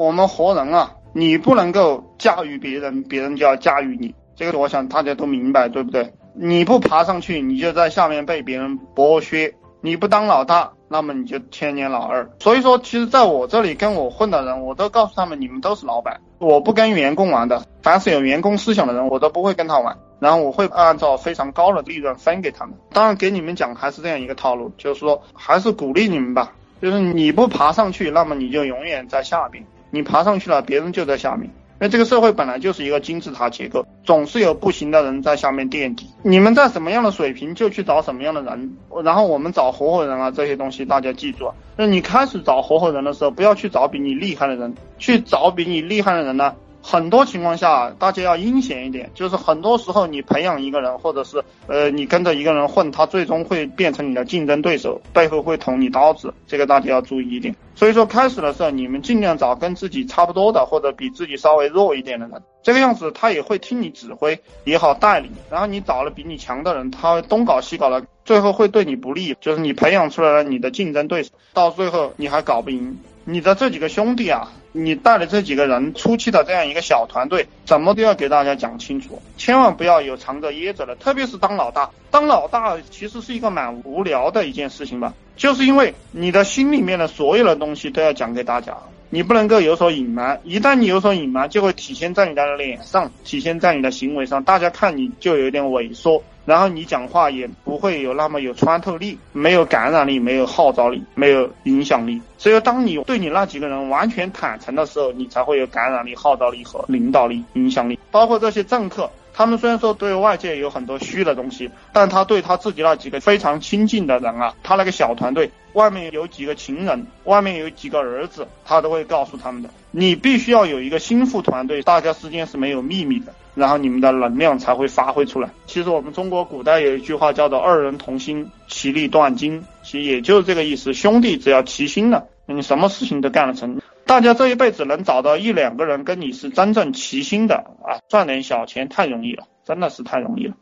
我们活人啊，你不能够驾驭别人，别人就要驾驭你。这个我想大家都明白，对不对？你不爬上去，你就在下面被别人剥削；你不当老大，那么你就天年老二。所以说，其实在我这里跟我混的人，我都告诉他们，你们都是老板，我不跟员工玩的。凡是有员工思想的人，我都不会跟他玩。然后我会按照非常高的利润分给他们。当然，给你们讲还是这样一个套路，就是说还是鼓励你们吧。就是你不爬上去，那么你就永远在下边；你爬上去了，别人就在下面。因为这个社会本来就是一个金字塔结构，总是有不行的人在下面垫底。你们在什么样的水平，就去找什么样的人。然后我们找合伙人啊，这些东西大家记住啊。那你开始找合伙人的时候，不要去找比你厉害的人，去找比你厉害的人呢。很多情况下，大家要阴险一点，就是很多时候你培养一个人，或者是呃你跟着一个人混，他最终会变成你的竞争对手，背后会捅你刀子，这个大家要注意一点。所以说开始的时候，你们尽量找跟自己差不多的，或者比自己稍微弱一点的人，这个样子他也会听你指挥，也好带领。然后你找了比你强的人，他东搞西搞的，最后会对你不利，就是你培养出来了你的竞争对手，到最后你还搞不赢。你的这几个兄弟啊，你带的这几个人，初期的这样一个小团队，怎么都要给大家讲清楚，千万不要有藏着掖着的，特别是当老大，当老大其实是一个蛮无聊的一件事情吧，就是因为你的心里面的所有的东西都要讲给大家，你不能够有所隐瞒，一旦你有所隐瞒，就会体现在你的脸上，体现在你的行为上，大家看你就有点萎缩。然后你讲话也不会有那么有穿透力，没有感染力，没有号召力，没有影响力。只有当你对你那几个人完全坦诚的时候，你才会有感染力、号召力和领导力、影响力。包括这些政客，他们虽然说对外界有很多虚的东西，但他对他自己那几个非常亲近的人啊，他那个小团队外面有几个情人，外面有几个儿子，他都会告诉他们的。你必须要有一个心腹团队，大家之间是没有秘密的。然后你们的能量才会发挥出来。其实我们中国古代有一句话叫做“二人同心，其利断金”，其实也就是这个意思。兄弟只要齐心了，你什么事情都干得成。大家这一辈子能找到一两个人跟你是真正齐心的啊，赚点小钱太容易了，真的是太容易了。